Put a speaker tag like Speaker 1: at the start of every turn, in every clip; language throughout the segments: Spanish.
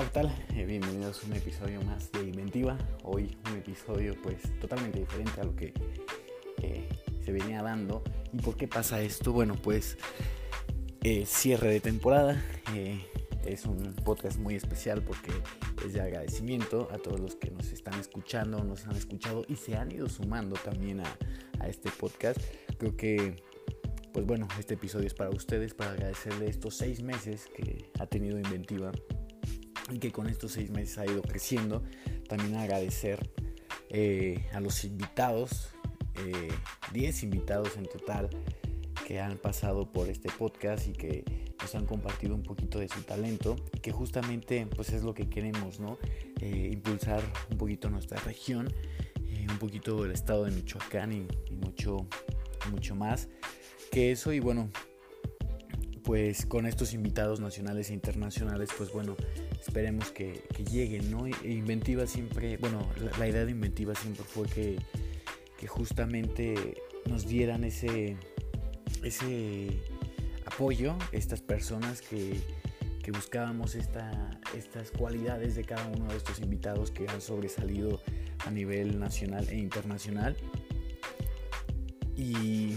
Speaker 1: Hola, ¿qué tal? Eh, bienvenidos a un episodio más de Inventiva. Hoy un episodio pues totalmente diferente a lo que eh, se venía dando. ¿Y por qué pasa esto? Bueno, pues eh, cierre de temporada. es un podcast muy especial porque es de agradecimiento a todos los que nos están escuchando, nos han escuchado y se han ido sumando también a, a este podcast. Creo que pues bueno, este episodio es para ustedes, para agradecerle estos seis meses que ha tenido Inventiva y que con estos seis meses ha ido creciendo. También agradecer eh, a los invitados, 10 eh, invitados en total que han pasado por este podcast y que nos han compartido un poquito de su talento que justamente pues es lo que queremos, ¿no? Eh, impulsar un poquito nuestra región, un poquito el estado de Michoacán y, y mucho, mucho más que eso y bueno, pues con estos invitados nacionales e internacionales, pues bueno, esperemos que, lleguen, ¿no? Inventiva siempre, bueno, la, idea de Inventiva siempre fue que, justamente nos dieran ese, ese apoyo, estas personas que, que buscábamos esta, estas cualidades de cada uno de estos invitados que han sobresalido a nivel nacional e internacional. Y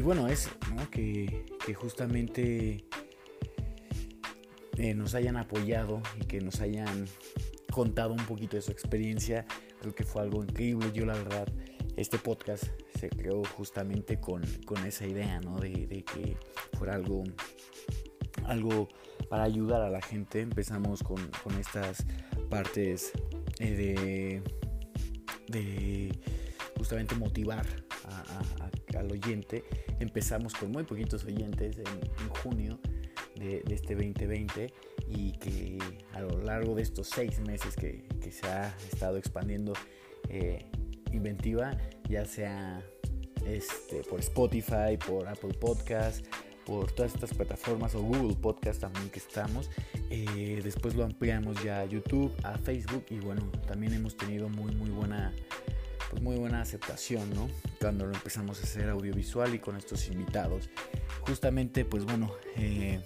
Speaker 1: y bueno, es que, justamente eh, nos hayan apoyado y que nos hayan contado un poquito de su experiencia. Creo que fue algo increíble. Yo la verdad, este podcast se creó justamente con, esa idea, ¿no? De, que fuera algo, algo para ayudar a la gente. Empezamos con, estas partes eh, de, de justamente motivar al oyente. Empezamos con muy poquitos oyentes en, junio de, este 2020 y que a lo largo de estos seis meses que, se ha estado expandiendo eh, Inventiva, ya sea este, por Spotify, por Apple Podcast, por todas estas plataformas o Google Podcast también que estamos. Eh, después lo ampliamos ya a YouTube, a Facebook y bueno, también hemos tenido muy muy buena pues muy buena aceptación, ¿no? Cuando lo empezamos a hacer audiovisual y con estos invitados. Justamente, pues bueno, eh,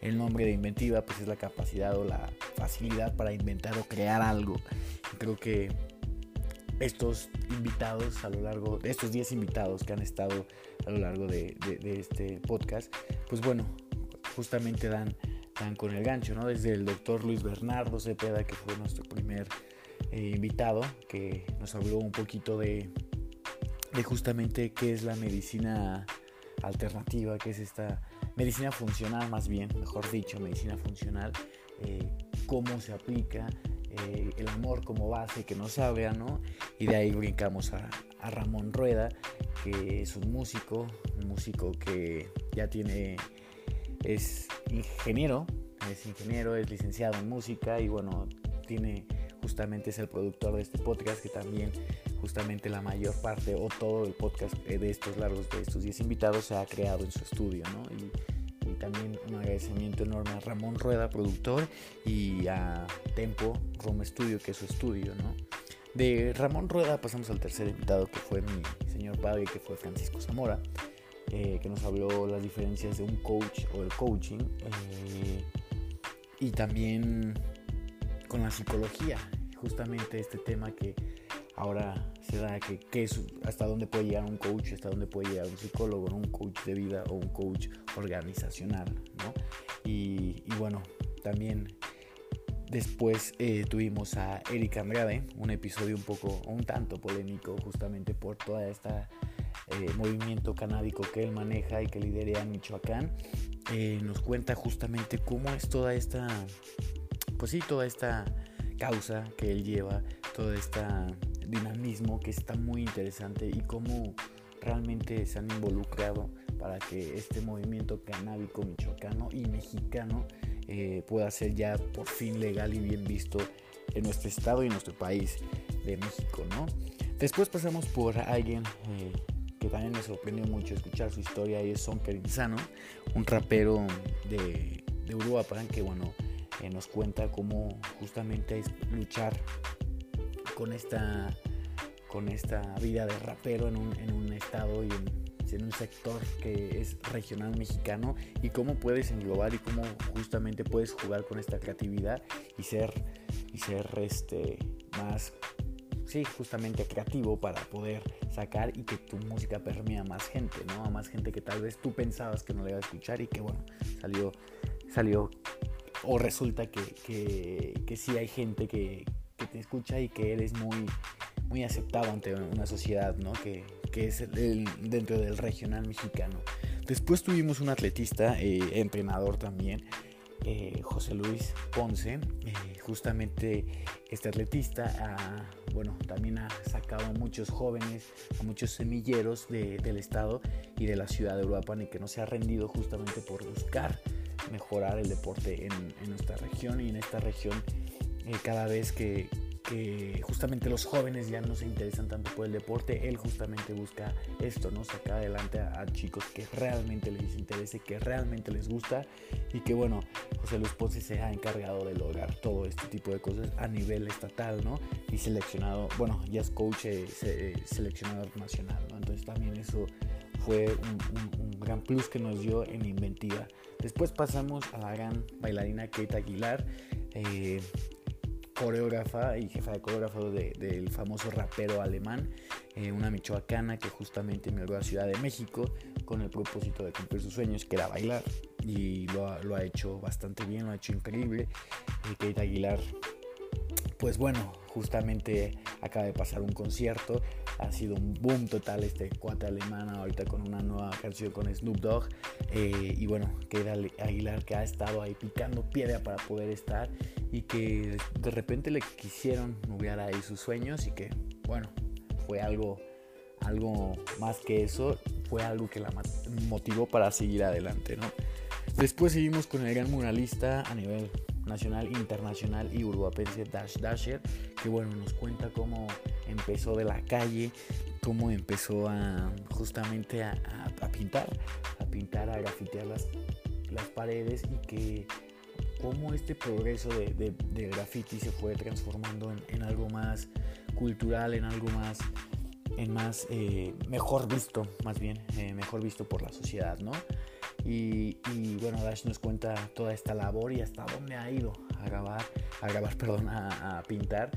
Speaker 1: el nombre de inventiva pues es la capacidad o la facilidad para inventar o crear algo. Creo que estos invitados a lo largo, estos 10 invitados que han estado a lo largo de, este podcast, pues bueno, justamente dan, dan con el gancho, ¿no? Desde el doctor Luis Bernardo Cepeda, que fue nuestro primer eh, invitado que nos habló un poquito de justamente qué es la medicina alternativa, qué es esta medicina funcional más bien, mejor dicho, medicina funcional, eh, cómo se aplica, eh, el amor como base que nos habla, ¿no? Y de ahí brincamos a, a, Ramón Rueda, que es un músico, un músico que ya tiene, es ingeniero, es ingeniero, es licenciado en música y bueno, tiene justamente es el productor de este podcast, que también justamente la mayor parte o todo el podcast de estos largos, de estos 10 invitados, se ha creado en su estudio, ¿no? Y, también un agradecimiento enorme a Ramón Rueda, productor, y a Tempo Roma Studio, que es su estudio, ¿no? De Ramón Rueda pasamos al tercer invitado, que fue mi señor padre, que fue Francisco Zamora, eh, que nos habló las diferencias de un coach o el coaching, eh, y también con la psicología, justamente este tema que ahora se da, que, es, hasta dónde puede llegar un coach, hasta dónde puede llegar un psicólogo, un coach de vida o un coach organizacional, ¿no? Y, bueno, también después eh, tuvimos a Eric Andrade, un episodio un poco, un tanto polémico justamente por toda esta eh, movimiento canábico que él maneja y que lidera en Michoacán. Eh, nos cuenta justamente cómo es toda esta pues sí, toda esta causa que él lleva, todo este dinamismo que está muy interesante y cómo realmente se han involucrado para que este movimiento canábico michoacano y mexicano eh, pueda ser ya por fin legal y bien visto en nuestro estado y en nuestro país de México, ¿no? Después pasamos por alguien eh, que también me sorprendió mucho escuchar su historia y es Sonker Insano, un rapero de, de Uruapan que bueno, nos cuenta cómo justamente es luchar con esta, con esta vida de rapero en un, estado y en un sector que es regional mexicano y cómo puedes englobar y cómo justamente puedes jugar con esta creatividad y ser, y ser este, más sí, justamente creativo para poder sacar y que tu música permea a más gente, ¿no? A más gente que tal vez tú pensabas que no le iba a escuchar y que bueno, salió, salió o resulta que, que, que sí hay gente que, escucha y que eres muy, muy aceptado ante una sociedad, ¿no? Que, que es el, dentro del regional mexicano. Después tuvimos un atletista, eh, entrenador también, eh, José Luis Ponce. Eh, justamente este atletista bueno, también ha sacado a muchos jóvenes, a muchos semilleros del estado y de la ciudad de Uruapan y que no se ha rendido justamente por buscar mejorar el deporte en, en nuestra región y en esta región eh, cada vez que, justamente los jóvenes ya no se interesan tanto por el deporte, él justamente busca esto, ¿no? Sacar adelante a, chicos que realmente les interese, que realmente les gusta y que bueno, José Luis Ponce se ha encargado de lograr todo este tipo de cosas a nivel estatal, ¿no? Y seleccionado, bueno, ya es coach eh, seleccionador nacional, ¿no? Entonces también eso fue un, gran plus que nos dio en inventiva. Después pasamos a la gran bailarina Kate Aguilar. Eh, coreógrafa y jefa de coreógrafo del famoso rapero alemán, eh, una michoacana que justamente emigró a Ciudad de México con el propósito de cumplir sus sueños, que era bailar, y lo ha, hecho bastante bien, lo ha hecho increíble. Eh, Kate Aguilar, pues bueno, justamente acaba de pasar un concierto. Ha sido un boom total este cuate alemán ahorita con una nueva canción con Snoop Dogg. Eh, y bueno queda Aguilar que ha estado ahí picando piedra para poder estar y que de repente le quisieron nublar ahí sus sueños y que bueno fue algo algo más que eso fue algo que la motivó para seguir adelante no después seguimos con el gran muralista a nivel nacional, internacional y urbapense Dash Dasher, que bueno, nos cuenta cómo empezó de la calle, cómo empezó a justamente a, pintar, a pintar, a grafitear las, las paredes y que cómo este progreso de, de, graffiti se fue transformando en, algo más cultural, en algo más, en más eh, mejor visto, más bien, eh, mejor visto por la sociedad, ¿no? Y, bueno, Dash nos cuenta toda esta labor y hasta dónde ha ido a grabar, a grabar, perdón, a, pintar,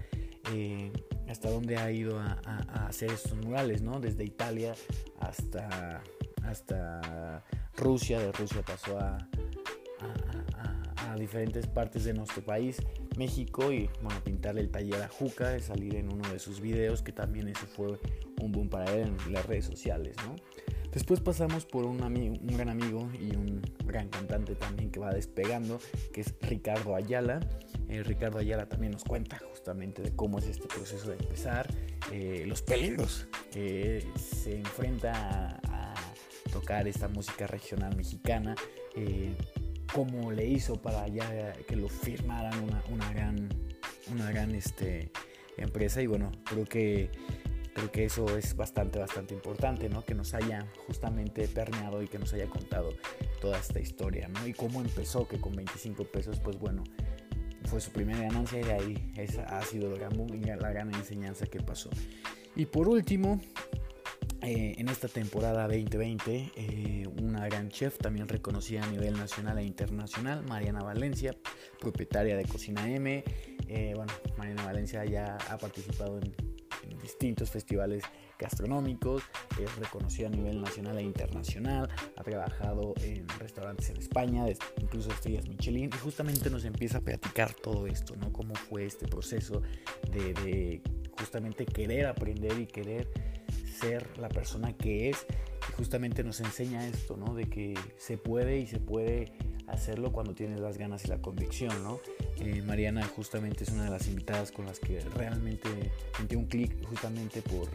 Speaker 1: eh, hasta dónde ha ido a, hacer estos murales, ¿no? Desde Italia hasta, hasta Rusia, de Rusia pasó a, diferentes partes de nuestro país, México, y bueno, pintar el taller a Juca, salir en uno de sus videos, que también ese fue un boom para él en las redes sociales, ¿no? Después pasamos por un, amigo, un gran amigo y un gran cantante también que va despegando, que es Ricardo Ayala. Eh, Ricardo Ayala también nos cuenta justamente de cómo es este proceso de empezar, eh, los peligros que se enfrenta a, tocar esta música regional mexicana, eh, cómo le hizo para ya que lo firmaran una, gran, una gran este, empresa y bueno, creo que creo que eso es bastante, bastante importante, ¿no? Que nos haya justamente permeado y que nos haya contado toda esta historia, ¿no? Y cómo empezó, que con 25 pesos, pues bueno, fue su primera ganancia y de ahí esa ha sido el gran la gran enseñanza que pasó. Y por último, eh, en esta temporada 2020, eh, una gran chef también reconocida a nivel nacional e internacional, Mariana Valencia, propietaria de Cocina M. Eh, bueno, Mariana Valencia ya ha participado en distintos festivales gastronómicos, es reconocido a nivel nacional e internacional, ha trabajado en restaurantes en España, incluso estrellas Michelin, y justamente nos empieza a platicar todo esto, ¿no? Cómo fue este proceso de, justamente querer aprender y querer ser la persona que es, y justamente nos enseña esto, ¿no? De que se puede y se puede hacerlo cuando tienes las ganas y la convicción, ¿no? Eh, Mariana justamente es una de las invitadas con las que realmente sentí un clic justamente por,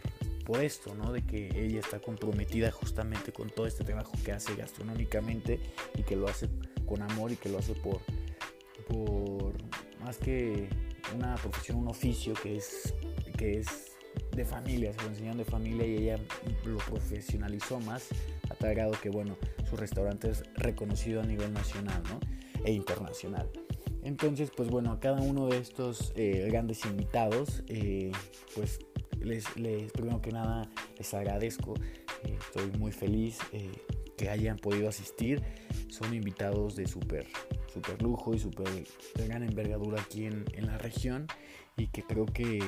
Speaker 1: por esto, ¿no? De que ella está comprometida justamente con todo este trabajo que hace gastronómicamente y que lo hace con amor y que lo hace por, por más que una profesión, un oficio que es, que es de familia, se lo enseñan de familia y ella lo profesionalizó más a tal grado que, bueno, su restaurante es reconocido a nivel nacional ¿no? e internacional. Entonces, pues bueno, a cada uno de estos eh, grandes invitados, eh, pues les, les, primero que nada les agradezco Eh, estoy muy feliz que hayan podido asistir. Son invitados de súper super lujo y súper gran envergadura aquí en, en la región y que creo que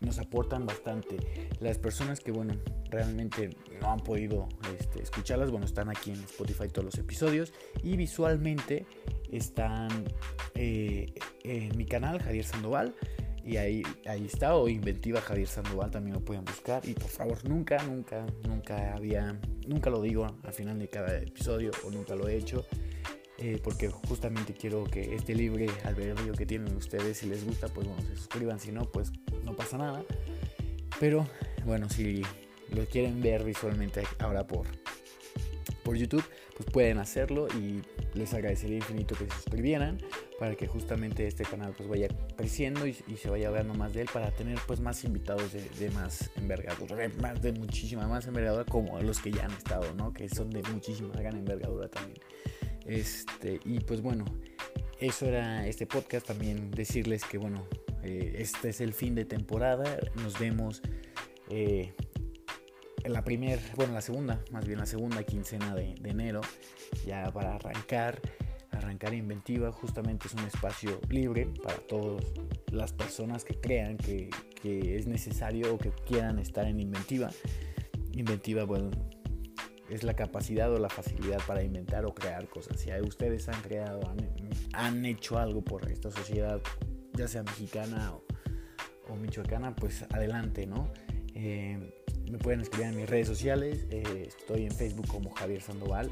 Speaker 1: nos aportan bastante. Las personas que, bueno, realmente no han podido este, escucharlas, bueno, están aquí en Spotify todos los episodios y visualmente están eh, en mi canal, Javier Sandoval. Y ahí, ahí está, o Inventiva Javier Sandoval, también lo pueden buscar. Y por favor, nunca, nunca, nunca había, nunca lo digo al final de cada episodio, o nunca lo he hecho. Eh, porque justamente quiero que este libre albedrío que tienen ustedes, si les gusta, pues bueno, se suscriban, si no, pues no pasa nada. Pero bueno, si lo quieren ver visualmente ahora por, por YouTube, pues pueden hacerlo y les agradecería infinito que se suscribieran para que justamente este canal pues vaya creciendo y, se vaya hablando más de él para tener pues más invitados de, más envergadura, de, más, de muchísima más envergadura como los que ya han estado, ¿no? Que son de muchísima gran envergadura también. Este, y pues bueno, eso era este podcast. También decirles que bueno, eh, este es el fin de temporada. Nos vemos eh, en la primera, bueno, la segunda, más bien la segunda quincena de, enero, ya para arrancar. Arrancar Inventiva justamente es un espacio libre para todas las personas que crean que, que es necesario o que quieran estar en Inventiva. Inventiva, bueno, es la capacidad o la facilidad para inventar o crear cosas. Si ustedes han creado, han, hecho algo por esta sociedad, ya sea mexicana o, michoacana, pues adelante, ¿no? Eh, me pueden escribir en mis redes sociales, eh, estoy en Facebook como Javier Sandoval.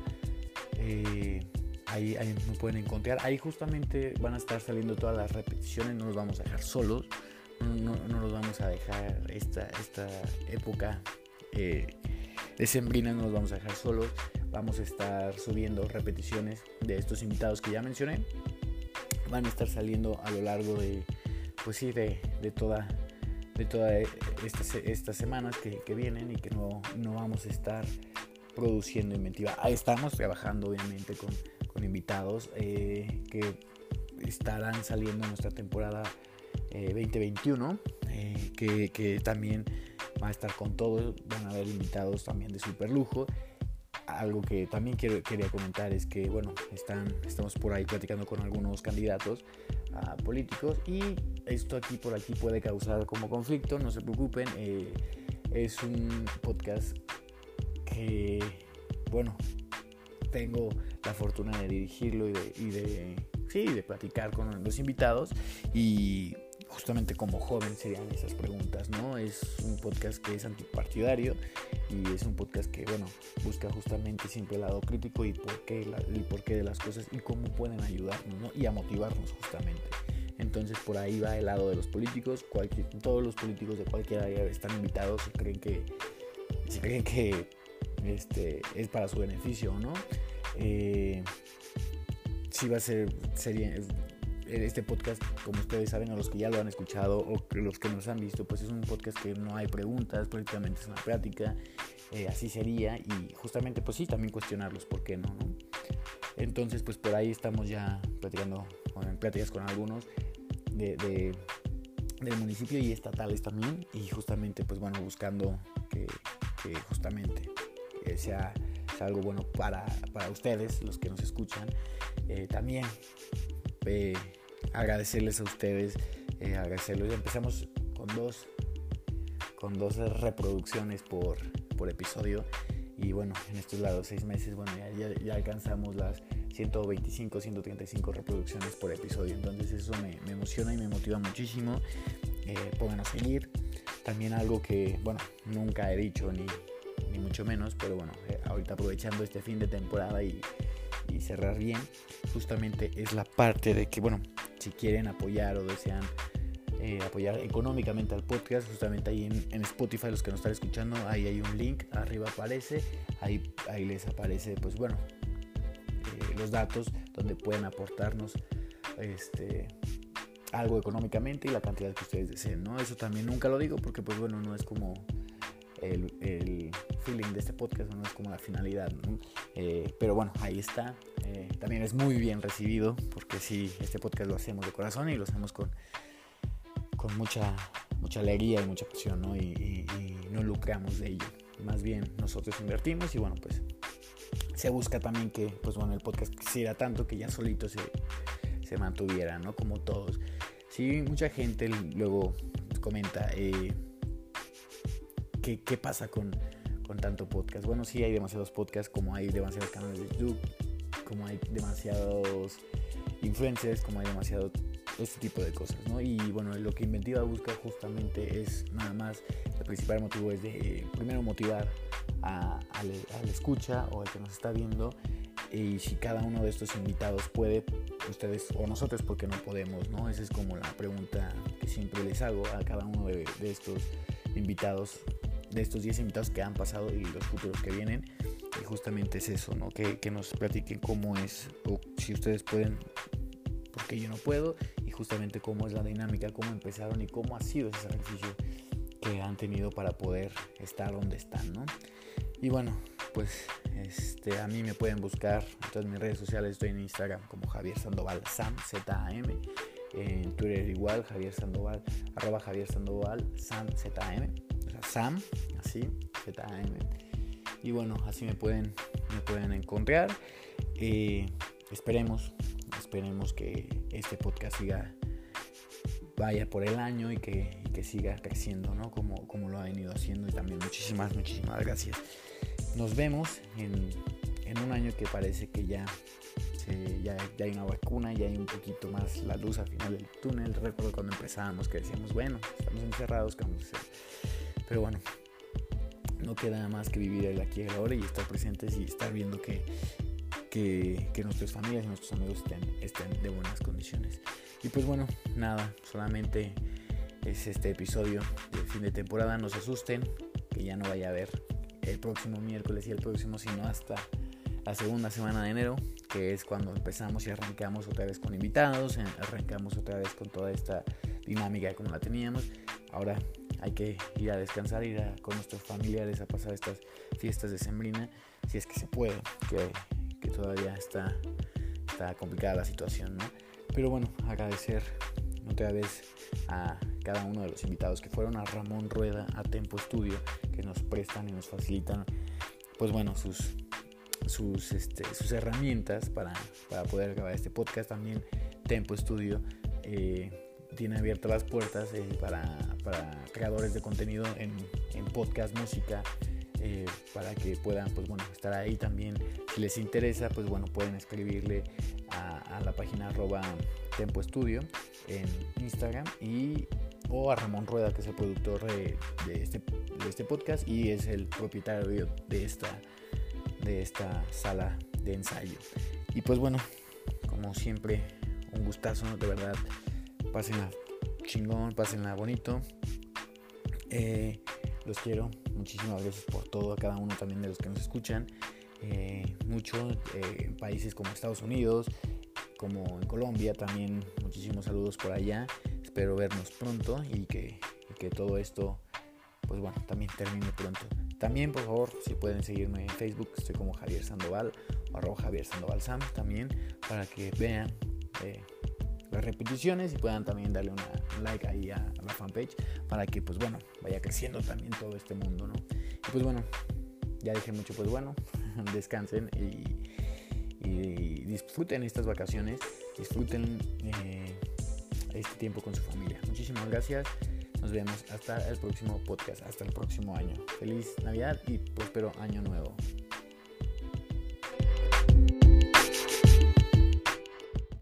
Speaker 1: Eh, ahí, me pueden encontrar. Ahí justamente van a estar saliendo todas las repeticiones, no los vamos a dejar solos, no, no, los vamos a dejar esta, esta época sembrina no nos vamos a dejar solos. Vamos a estar subiendo repeticiones de estos invitados que ya mencioné. Van a estar saliendo a lo largo de, pues sí, de, de toda, de todas estas, estas semanas que, que, vienen y que no, no vamos a estar produciendo inventiva. Ahí estamos trabajando obviamente con, con invitados eh, que estarán saliendo en nuestra temporada 2021, eh, eh, que, que también va a estar con todos, van a haber invitados también de super lujo. Algo que también quería comentar es que, bueno, están, estamos por ahí platicando con algunos candidatos a políticos y esto aquí por aquí puede causar como conflicto, no se preocupen, eh, es un podcast que, bueno, tengo la fortuna de dirigirlo y de, y de, sí, de platicar con los invitados y justamente como joven serían esas preguntas, ¿no? Es un podcast que es antipartidario y es un podcast que, bueno, busca justamente siempre el lado crítico y por qué, el porqué de las cosas y cómo pueden ayudarnos, ¿no? Y a motivarnos justamente. Entonces por ahí va el lado de los políticos, todos los políticos de cualquier área están invitados y creen que, si creen que este, es para su beneficio, ¿no? Eh, sí va a ser, sería, este podcast, como ustedes saben, o los que ya lo han escuchado o los que nos han visto, pues es un podcast que no hay preguntas, prácticamente es una práctica, eh, así sería, y justamente pues sí, también cuestionarlos, ¿por qué no? Entonces pues por ahí estamos ya platicando, en pláticas con algunos de, del municipio y estatales también, y justamente pues bueno, buscando que, justamente eh, sea, algo bueno para, para, ustedes, los que nos escuchan, eh, también agradecerles a ustedes, eh, agradecerles. Empezamos con dos, con dos reproducciones por, por episodio. Y bueno, en estos lados seis meses, bueno, ya, ya, alcanzamos las 125, 135 reproducciones por episodio. Entonces eso me, emociona y me motiva muchísimo. Eh, a seguir. También algo que, bueno, nunca he dicho ni, ni mucho menos, pero bueno, eh, ahorita aprovechando este fin de temporada y, y cerrar bien, justamente es la parte de que, bueno, si quieren apoyar o desean eh, apoyar económicamente al podcast, justamente ahí en, Spotify, los que nos están escuchando, ahí hay un link, arriba aparece, ahí, ahí les aparece, pues bueno, eh, los datos donde pueden aportarnos este, algo económicamente y la cantidad que ustedes deseen, ¿no? Eso también nunca lo digo porque, pues bueno, no es como el, el feeling de este podcast, no es como la finalidad, eh, pero bueno, ahí está. Eh, también es muy bien recibido porque sí, este podcast lo hacemos de corazón y lo hacemos con, con mucha, mucha alegría y mucha pasión, ¿no? Y, no lucramos de ello. más bien nosotros invertimos y bueno, pues se busca también que, pues bueno, el podcast quisiera tanto que ya solito se, se mantuviera, ¿no? Como todos. Sí, mucha gente luego comenta, eh, ¿qué, ¿qué, pasa con, con tanto podcast? Bueno, sí hay demasiados podcasts, como hay demasiados canales de YouTube, como hay demasiados influencers, como hay demasiado este tipo de cosas, ¿no? Y bueno, lo que Inventiva busca justamente es nada más, el principal motivo es de primero motivar al, escucha o al que nos está viendo y si cada uno de estos invitados puede, ustedes o nosotros porque no podemos, ¿no? Esa es como la pregunta que siempre les hago a cada uno de, estos invitados, de estos 10 invitados que han pasado y los futuros que vienen. Y justamente es eso, ¿no? Que, que nos platiquen cómo es, o si ustedes pueden, porque yo no puedo, y justamente cómo es la dinámica, cómo empezaron y cómo ha sido ese sacrificio que han tenido para poder estar donde están, ¿no? Y bueno, pues este, a mí me pueden buscar en todas mis redes sociales, estoy en Instagram como Javier Sandoval Sam, Z-A-M, en Twitter igual, Javier Sandoval, arroba Javier Sandoval, Sam, Z-A-M, Sam, así, Z-A-M. Y bueno, así me pueden, me pueden encontrar. Eh, esperemos, esperemos que este podcast siga vaya por el año y que, siga creciendo, ¿no? Como, como lo ha venido haciendo y también muchísimas, muchísimas gracias. Nos vemos en, un año que parece que ya, ya, hay una vacuna, ya hay un poquito más la luz al final del túnel. Recuerdo cuando empezábamos que decíamos, bueno, estamos encerrados, ¿qué vamos a hacer? Pero bueno, no queda más que vivir el aquí y el ahora y estar presentes y estar viendo que, que, que nuestras familias y nuestros amigos estén, estén de buenas condiciones. Y pues bueno, nada, solamente es este episodio de fin de temporada. No se asusten, que ya no vaya a haber el próximo miércoles y el próximo, sino hasta la segunda semana de enero, que es cuando empezamos y arrancamos otra vez con invitados, arrancamos otra vez con toda esta dinámica como la teníamos. Ahora hay que ir a descansar, ir a, con nuestros familiares a pasar estas fiestas de sembrina, si es que se puede, que, todavía está, está complicada la situación, ¿no? Pero bueno, agradecer otra vez a cada uno de los invitados que fueron a Ramón Rueda, a Tempo Studio, que nos prestan y nos facilitan, pues bueno, sus, sus, este, sus herramientas para, para, poder grabar este podcast. También Tempo Studio eh, tiene abiertas las puertas eh, para, para, creadores de contenido en, en podcast, música, eh, para que puedan pues bueno estar ahí también si les interesa pues bueno pueden escribirle a, la página arroba Tempo Estudio en Instagram y o a Ramón Rueda, que es el productor de, este, de este podcast y es el propietario de esta, de esta sala de ensayo. Y pues bueno, como siempre, un gustazo, de verdad. Pásenla chingón, pásenla bonito. Eh, los quiero. Muchísimas gracias por todo a cada uno también de los que nos escuchan. Eh, mucho eh, en países como Estados Unidos, como en Colombia también. Muchísimos saludos por allá. Espero vernos pronto y que, que todo esto, pues bueno, también termine pronto. También, por favor, si pueden seguirme en Facebook, estoy como Javier Sandoval o arroba Javier Sandoval Sam también, para que vean eh, las repeticiones y puedan también darle un like ahí a, la fanpage para que, pues bueno, vaya creciendo también todo este mundo, ¿no? Y pues bueno, ya dije mucho, pues bueno, descansen y, disfruten estas vacaciones, disfruten eh, este tiempo con su familia. Muchísimas gracias. Nos vemos hasta el próximo podcast, hasta el próximo año. Feliz Navidad y próspero año nuevo.